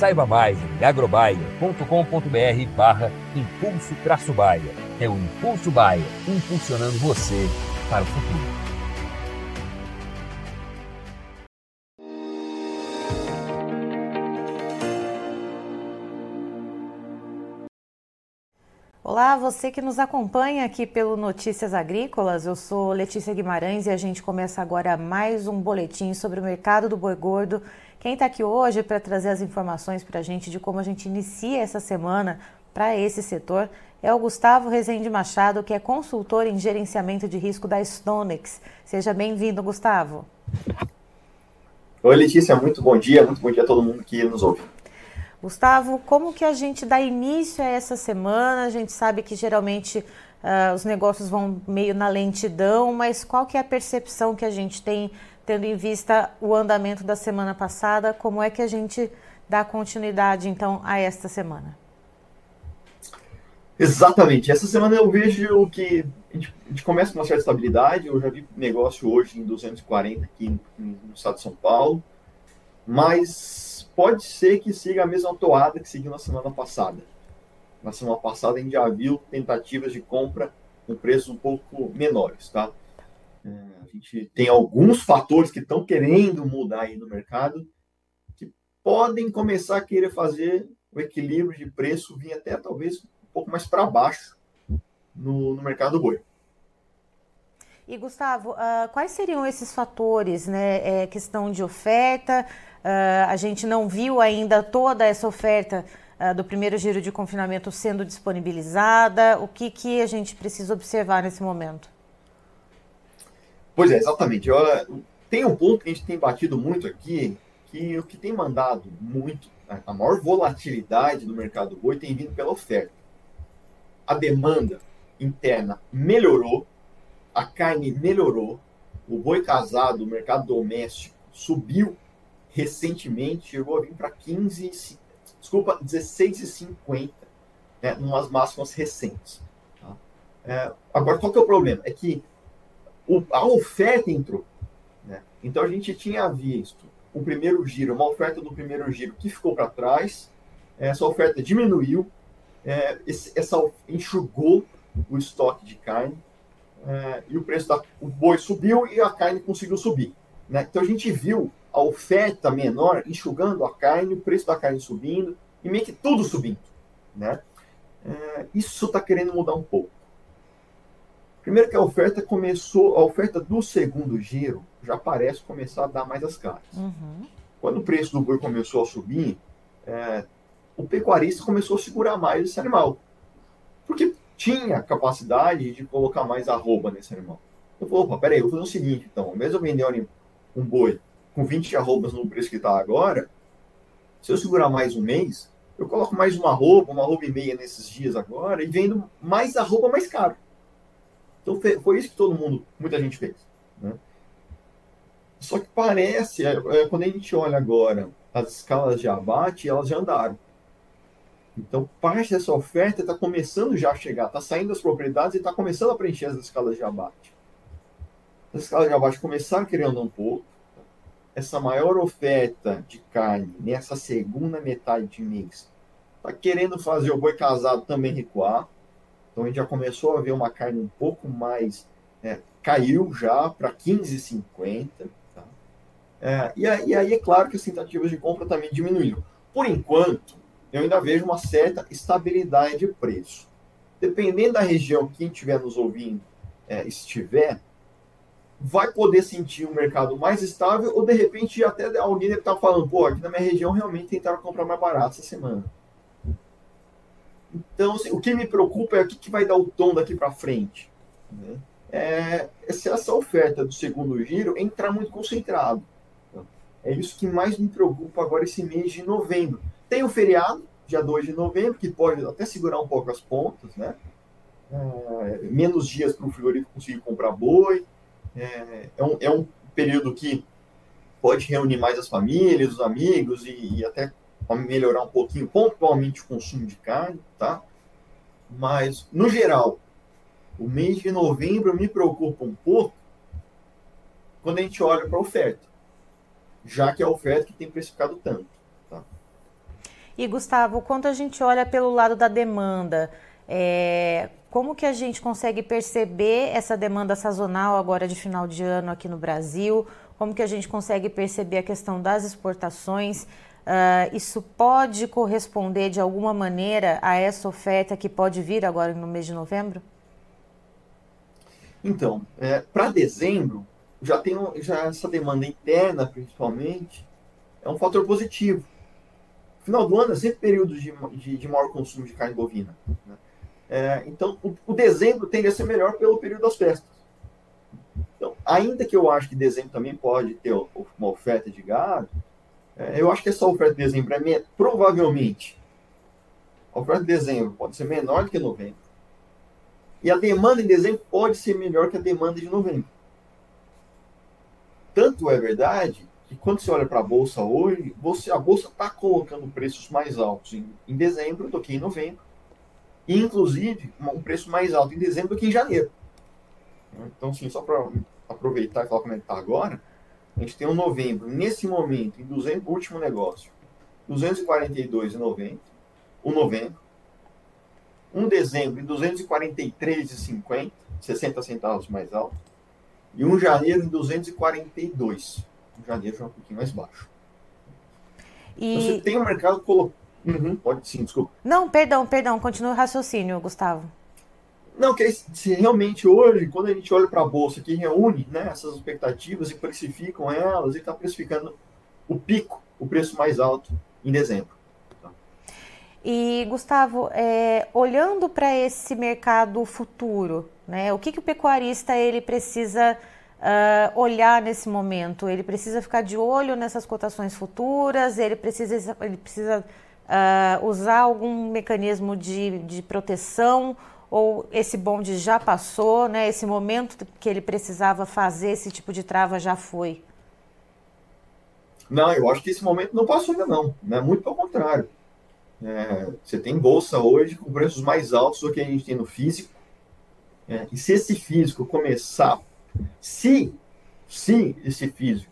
Saiba mais em agrobaia.com.br barra impulso traço baia. É o Impulso Baia, impulsionando você para o futuro. Olá, você que nos acompanha aqui pelo Notícias Agrícolas, eu sou Letícia Guimarães e a gente começa agora mais um boletim sobre o mercado do boi gordo. Quem está aqui hoje para trazer as informações para a gente de como a gente inicia essa semana para esse setor é o Gustavo Rezende Machado, que é consultor em gerenciamento de risco da Stonex. Seja bem-vindo, Gustavo. Oi, Letícia, muito bom dia, muito bom dia a todo mundo que nos ouve. Gustavo, como que a gente dá início a essa semana? A gente sabe que geralmente uh, os negócios vão meio na lentidão, mas qual que é a percepção que a gente tem tendo em vista o andamento da semana passada? Como é que a gente dá continuidade então a esta semana? Exatamente. Essa semana eu vejo que a gente, a gente começa com uma certa estabilidade. Eu já vi negócio hoje em 240 aqui no estado de São Paulo, mas pode ser que siga a mesma toada que seguiu na semana passada. Na semana passada a gente já viu tentativas de compra com preços um pouco menores, tá? É, a gente tem alguns fatores que estão querendo mudar aí no mercado que podem começar a querer fazer o equilíbrio de preço vir até talvez um pouco mais para baixo no, no mercado do boi. E Gustavo, uh, quais seriam esses fatores, né? É, questão de oferta, Uh, a gente não viu ainda toda essa oferta uh, do primeiro giro de confinamento sendo disponibilizada. O que, que a gente precisa observar nesse momento? Pois é, exatamente. Olha, tem um ponto que a gente tem batido muito aqui, que o que tem mandado muito, a maior volatilidade do mercado boi tem vindo pela oferta. A demanda interna melhorou, a carne melhorou, o boi casado, o mercado doméstico subiu recentemente chegou a vir para 15, desculpa, 16,50, né, umas máximas recentes. Tá? É, agora, qual que é o problema? É que o, a oferta entrou. Né? Então, a gente tinha visto o primeiro giro, uma oferta do primeiro giro que ficou para trás, essa oferta diminuiu, é, esse, essa enxugou o estoque de carne, é, e o preço da o boi subiu e a carne conseguiu subir. Né? Então, a gente viu a oferta menor, enxugando a carne, o preço da carne subindo, e meio que tudo subindo. Né? É, isso está querendo mudar um pouco. Primeiro que a oferta começou, a oferta do segundo giro já parece começar a dar mais as caras. Uhum. Quando o preço do boi começou a subir, é, o pecuarista começou a segurar mais esse animal. Porque tinha capacidade de colocar mais arroba nesse animal. Eu falei, opa, peraí, eu vou fazer o seguinte, então, mesmo eu vender um boi com 20 arrobas no preço que está agora, se eu segurar mais um mês, eu coloco mais uma arroba, uma arroba e meia nesses dias agora e vendo mais arroba mais caro. Então foi isso que todo mundo, muita gente fez. Né? Só que parece, é, é, quando a gente olha agora as escalas de abate, elas já andaram. Então parte dessa oferta está começando já a chegar, está saindo das propriedades e está começando a preencher as escalas de abate. As escalas de abate começaram querendo um pouco, essa maior oferta de carne nessa segunda metade de mês está querendo fazer o boi casado também recuar. Então a gente já começou a ver uma carne um pouco mais. É, caiu já para 15,50. Tá? É, e, aí, e aí é claro que as tentativas de compra também diminuíram. Por enquanto, eu ainda vejo uma certa estabilidade de preço. Dependendo da região que quem estiver nos ouvindo é, estiver, vai poder sentir um mercado mais estável ou de repente até alguém deve estar falando, pô, aqui na minha região realmente tentaram comprar mais barato essa semana. Então, assim, o que me preocupa é o que, que vai dar o tom daqui para frente. Né? É, se essa oferta do segundo giro entrar muito concentrado. É isso que mais me preocupa agora esse mês de novembro. Tem o feriado, dia 2 de novembro, que pode até segurar um pouco as pontas, né? É, menos dias para o frigorífico conseguir comprar boi. É, é, um, é um período que pode reunir mais as famílias, os amigos e, e até melhorar um pouquinho, pontualmente, o consumo de carne, tá? Mas, no geral, o mês de novembro me preocupa um pouco quando a gente olha para a oferta, já que é a oferta que tem precificado tanto. Tá? E, Gustavo, quando a gente olha pelo lado da demanda, é, como que a gente consegue perceber essa demanda sazonal agora de final de ano aqui no Brasil? Como que a gente consegue perceber a questão das exportações? Uh, isso pode corresponder de alguma maneira a essa oferta que pode vir agora no mês de novembro? Então, é, para dezembro, já tem já essa demanda interna, principalmente, é um fator positivo. Final do ano é sempre período de, de, de maior consumo de carne bovina. Né? É, então, o, o, dezembro tende a ser melhor pelo período das festas. Então, ainda que eu acho que dezembro também pode ter uma oferta de gado, eu acho que essa oferta de dezembro é provavelmente a oferta de dezembro pode ser menor do que novembro. E a demanda em dezembro pode ser melhor que a demanda de novembro. Tanto é verdade que quando você olha para a bolsa hoje, você, a bolsa está colocando preços mais altos em, em dezembro do que em novembro inclusive um preço mais alto em dezembro do que em janeiro. Então, assim, só para aproveitar e falar como é que está agora, a gente tem um novembro, nesse momento, em 200, último negócio, 242,90, o novembro, um dezembro em 243,50, 60 centavos mais alto, e um janeiro em 242. Um janeiro já é um pouquinho mais baixo. E... Então, você tem o um mercado colocando Uhum, pode sim, desculpa. Não, perdão, perdão, continue o raciocínio, Gustavo. Não, que se realmente hoje, quando a gente olha para a bolsa que reúne né, essas expectativas e precificam elas, e está precificando o pico, o preço mais alto em dezembro. Tá? E, Gustavo, é, olhando para esse mercado futuro, né, o que, que o pecuarista ele precisa uh, olhar nesse momento? Ele precisa ficar de olho nessas cotações futuras, ele precisa, ele precisa uh, usar algum mecanismo de, de proteção ou esse bonde já passou, né? Esse momento que ele precisava fazer esse tipo de trava já foi? Não, eu acho que esse momento não passou ainda não, né? Muito pelo contrário. É, você tem bolsa hoje com preços mais altos do que a gente tem no físico. É, e se esse físico começar, se, se esse físico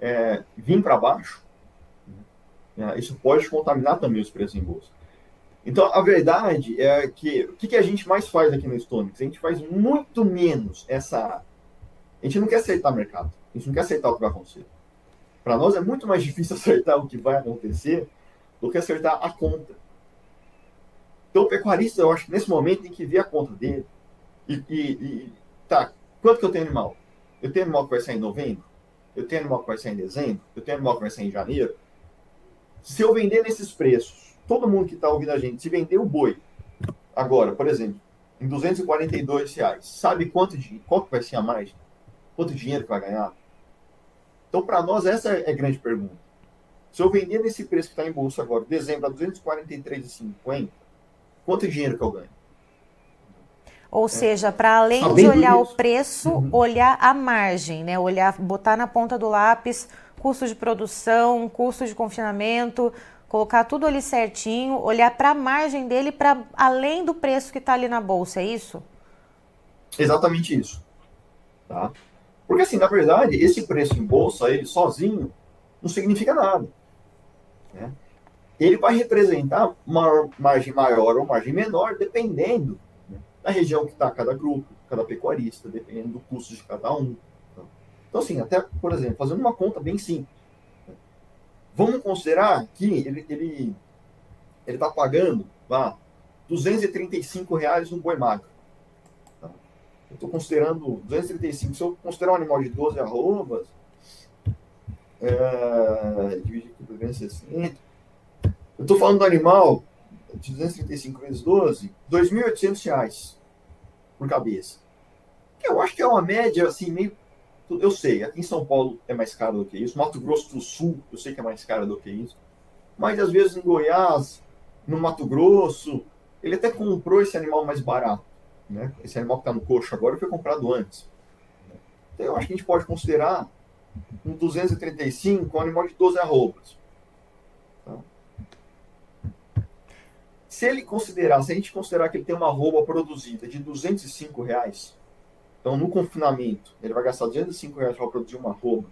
é, vir para baixo, né? Isso pode contaminar também os preços em bolsa. Então, a verdade é que o que, a gente mais faz aqui no Stonix? A gente faz muito menos essa. A gente não quer acertar o mercado. A gente não quer acertar o que vai acontecer. Para nós é muito mais difícil acertar o que vai acontecer do que acertar a conta. Então, o pecuarista, eu acho que nesse momento tem que ver a conta dele. E, e, e tá, quanto que eu tenho animal? Eu tenho animal que vai sair em novembro? Eu tenho animal que vai sair em dezembro? Eu tenho animal que vai sair em janeiro? Se eu vender nesses preços, todo mundo que está ouvindo a gente, se vender o boi, agora, por exemplo, em 242 reais, sabe quanto, de, quanto vai ser a mais? Quanto dinheiro que vai ganhar? Então, para nós, essa é a grande pergunta. Se eu vender nesse preço que está em bolsa agora, dezembro, a 243,50, quanto dinheiro que eu ganho? Ou é. seja, para além Sabendo de olhar isso. o preço, uhum. olhar a margem, né? Olhar, botar na ponta do lápis custo de produção, custo de confinamento, colocar tudo ali certinho, olhar para a margem dele para além do preço que está ali na bolsa, é isso? Exatamente isso. Tá? Porque assim, na verdade, esse preço em bolsa, ele sozinho, não significa nada. Né? Ele vai representar uma margem maior ou margem menor, dependendo né, da região que está cada grupo, cada pecuarista, dependendo do custo de cada um. Então, assim, até, por exemplo, fazendo uma conta bem simples. Vamos considerar que ele, ele ele está pagando, vá, 235 reais no boi magro. Tá? Eu estou considerando 235. Se eu considerar um animal de 12 arrobas, é, dividir aqui por 260. Eu estou falando do animal de 235 vezes 12, 2.800 reais por cabeça. Eu acho que é uma média, assim, meio. Eu sei, aqui em São Paulo é mais caro do que isso. Mato Grosso do Sul, eu sei que é mais caro do que isso. Mas às vezes em Goiás, no Mato Grosso, ele até comprou esse animal mais barato. Né? Esse animal que está no coxo agora foi comprado antes. Então eu acho que a gente pode considerar um 235 um animal de 12 arrobas. Tá? Se ele considerar, se a gente considerar que ele tem uma arroba produzida de 205 reais, então no confinamento ele vai gastar 205 reais para produzir uma arroba.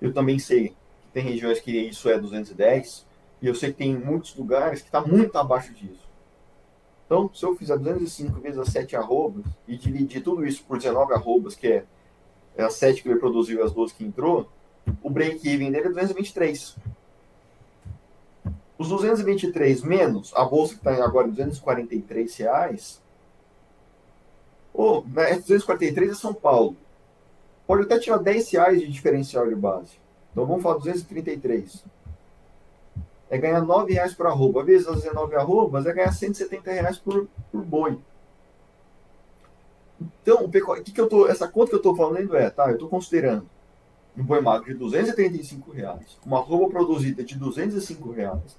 Eu também sei que tem regiões que isso é 210, e eu sei que tem muitos lugares que está muito abaixo disso. Então, se eu fizer 205 vezes as 7 arrobas e dividir tudo isso por 19 arrobas, que é, é as 7 que ele produziu e as 12 que entrou, o break-even dele é 223. Os 223 menos a bolsa que está agora em 243 reais, ou né, 243 é São Paulo. Pode até tirar 10 reais de diferencial de base. Então vamos falar 233 é ganhar 9 reais por arroba. Vezes as 19 arrobas é ganhar 170 reais por, por boi. Então, o que, que eu tô, essa conta que eu estou falando é, tá, eu estou considerando um boi magro de 235 reais, uma arroba produzida de 205 reais.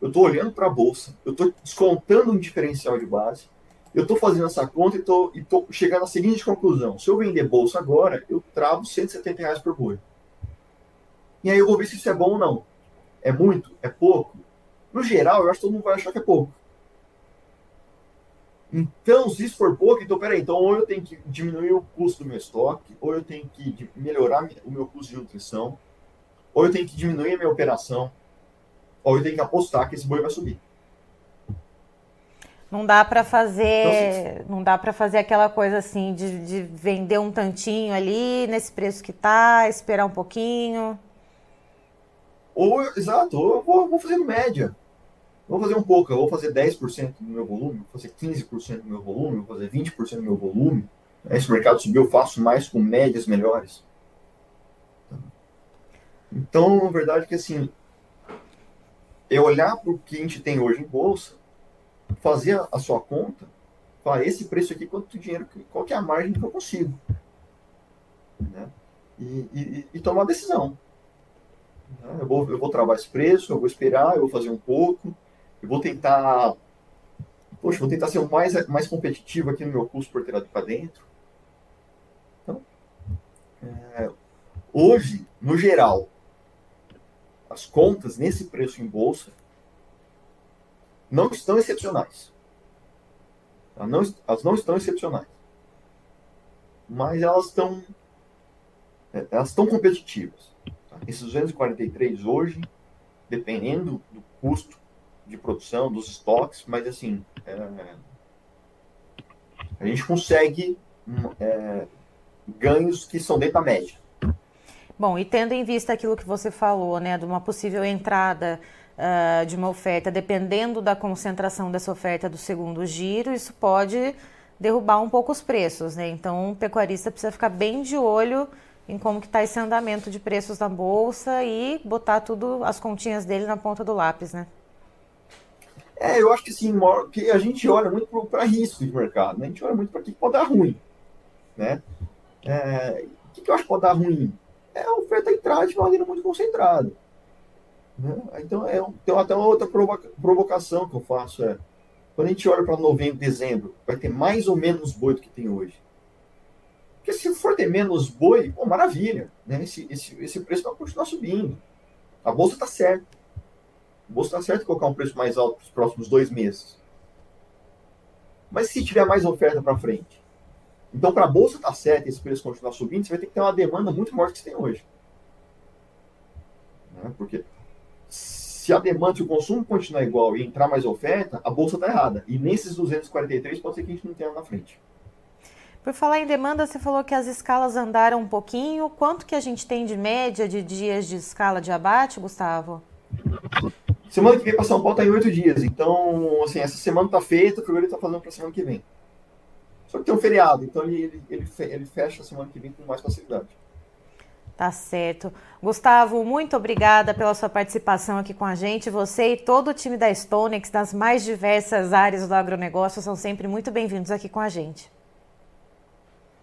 Eu estou olhando para a bolsa, eu estou descontando um diferencial de base, eu estou fazendo essa conta e estou chegando à seguinte conclusão. Se eu vender bolsa agora, eu travo 170 reais por boi. E aí eu vou ver se isso é bom ou não. É muito? É pouco? No geral, eu acho que todo mundo vai achar que é pouco. Então, se isso for pouco, então peraí, então ou eu tenho que diminuir o custo do meu estoque, ou eu tenho que melhorar o meu custo de nutrição, ou eu tenho que diminuir a minha operação, ou eu tenho que apostar que esse boi vai subir. Não dá para fazer, então, não dá para fazer aquela coisa assim de, de vender um tantinho ali nesse preço que tá, esperar um pouquinho. Ou, exato, ou eu vou, vou fazendo média. Vou fazer um pouco, eu vou fazer 10% do meu volume, vou fazer 15% do meu volume, vou fazer 20% do meu volume. Se o mercado subir, eu faço mais com médias melhores. Então, na verdade, que assim, é olhar para o que a gente tem hoje em bolsa, fazer a sua conta, falar, esse preço aqui, quanto dinheiro, qual que é a margem que eu consigo? Né? E, e, e tomar decisão. Né? Eu vou, eu vou travar esse preço, eu vou esperar, eu vou fazer um pouco, eu vou tentar. Poxa, vou tentar ser o mais, mais competitivo aqui no meu custo por ter para dentro. Então, é, hoje, no geral, as contas nesse preço em bolsa não estão excepcionais. Elas não, elas não estão excepcionais. Mas elas estão é, elas estão competitivas. Esses 243 hoje, dependendo do custo de produção, dos estoques, mas assim, é, a gente consegue é, ganhos que são dentro da média. Bom, e tendo em vista aquilo que você falou, né, de uma possível entrada uh, de uma oferta, dependendo da concentração dessa oferta do segundo giro, isso pode derrubar um pouco os preços, né? Então, o pecuarista precisa ficar bem de olho em como que está esse andamento de preços na bolsa e botar tudo as continhas dele na ponta do lápis, né? É, eu acho que sim, que a gente olha muito para risco de mercado, né? A gente olha muito para o que pode dar ruim, né? É, o que, que eu acho que pode dar ruim? É a oferta entrar de maneira muito concentrada. Né? Então, é, tem até uma outra provoca, provocação que eu faço, é quando a gente olha para novembro, dezembro, vai ter mais ou menos boi do que tem hoje. Porque se for ter menos boi, pô, maravilha. Né? Esse, esse, esse preço vai continuar subindo. A bolsa está certa. A bolsa está certa colocar um preço mais alto para os próximos dois meses. Mas se tiver mais oferta para frente? Então, para a bolsa estar tá certa e esse preço continuar subindo, você vai ter que ter uma demanda muito maior que você tem hoje. Né? Porque se a demanda, se o consumo continuar igual e entrar mais oferta, a bolsa está errada. E nesses 243 pode ser que a gente não tenha na frente. Por falar em demanda, você falou que as escalas andaram um pouquinho. Quanto que a gente tem de média de dias de escala de abate, Gustavo? Semana que vem para São Paulo está em oito dias. Então, assim, essa semana está feita, o Figueiredo está fazendo para semana que vem. Só que tem um feriado, então ele, ele, ele fecha a semana que vem com mais facilidade. Tá certo. Gustavo, muito obrigada pela sua participação aqui com a gente. Você e todo o time da Stonex, das mais diversas áreas do agronegócio, são sempre muito bem-vindos aqui com a gente.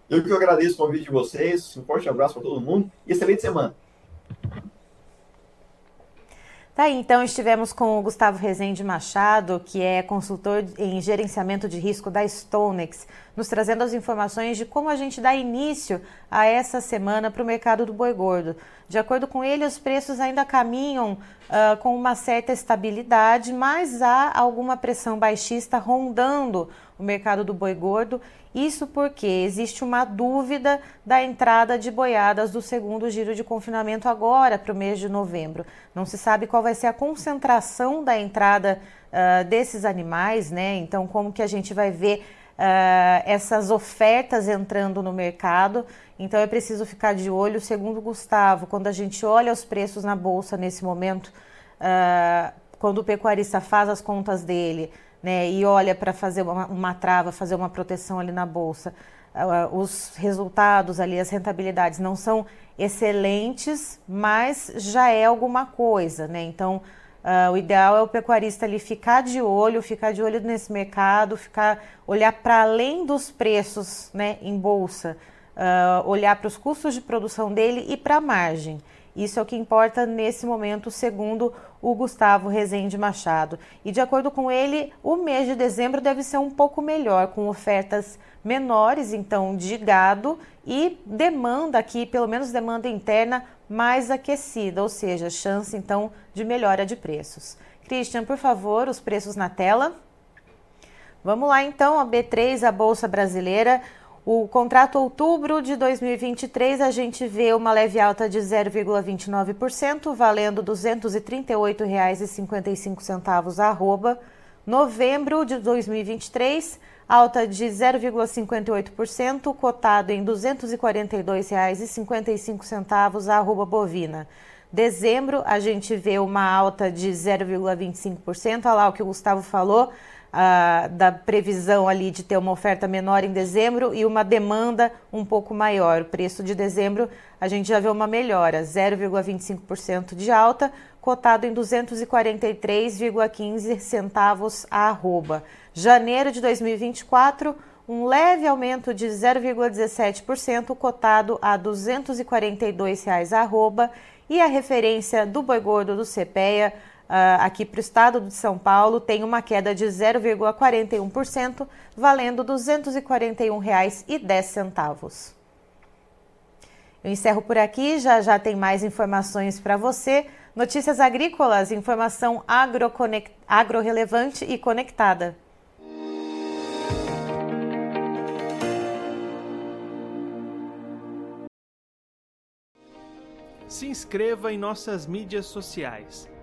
Eu que agradeço o convite de vocês. Um forte abraço para todo mundo e excelente semana. Tá aí, então estivemos com o Gustavo Rezende Machado, que é consultor em gerenciamento de risco da Stonex, nos trazendo as informações de como a gente dá início a essa semana para o mercado do boi gordo. De acordo com ele, os preços ainda caminham uh, com uma certa estabilidade, mas há alguma pressão baixista rondando o mercado do boi gordo isso porque existe uma dúvida da entrada de boiadas do segundo giro de confinamento agora para o mês de novembro. Não se sabe qual vai ser a concentração da entrada uh, desses animais, né? Então, como que a gente vai ver uh, essas ofertas entrando no mercado? Então, é preciso ficar de olho. Segundo Gustavo, quando a gente olha os preços na bolsa nesse momento, uh, quando o pecuarista faz as contas dele né, e olha para fazer uma, uma, trava, fazer uma proteção ali na bolsa, uh, os resultados ali, as rentabilidades não são excelentes, mas já é alguma coisa, né? Então, uh, o ideal é o pecuarista ali ficar de olho, ficar de olho nesse mercado, ficar olhar para além dos preços, né, em bolsa, uh, olhar para os custos de produção dele e para a margem. Isso é o que importa nesse momento, segundo o Gustavo Rezende Machado. E de acordo com ele, o mês de dezembro deve ser um pouco melhor, com ofertas menores, então, de gado e demanda aqui, pelo menos demanda interna, mais aquecida, ou seja, chance então de melhora de preços. Christian, por favor, os preços na tela. Vamos lá então, a B3, a Bolsa Brasileira. O contrato outubro de 2023, a gente vê uma leve alta de 0,29%, valendo R$ 238,55 arroba. Novembro de 2023, alta de 0,58%, cotado em R$ 242,55 arroba bovina. Dezembro, a gente vê uma alta de 0,25%, olha lá o que o Gustavo falou, da previsão ali de ter uma oferta menor em dezembro e uma demanda um pouco maior. O preço de dezembro a gente já vê uma melhora, 0,25% de alta, cotado em 243,15 centavos a arroba. Janeiro de 2024, um leve aumento de 0,17%, cotado a 242 reais a arroba, e a referência do boi gordo do CPEA aqui para o estado de São Paulo tem uma queda de 0,41%, valendo R$ 241,10. Eu encerro por aqui, já já tem mais informações para você. Notícias agrícolas, informação agro-relevante e conectada. Se inscreva em nossas mídias sociais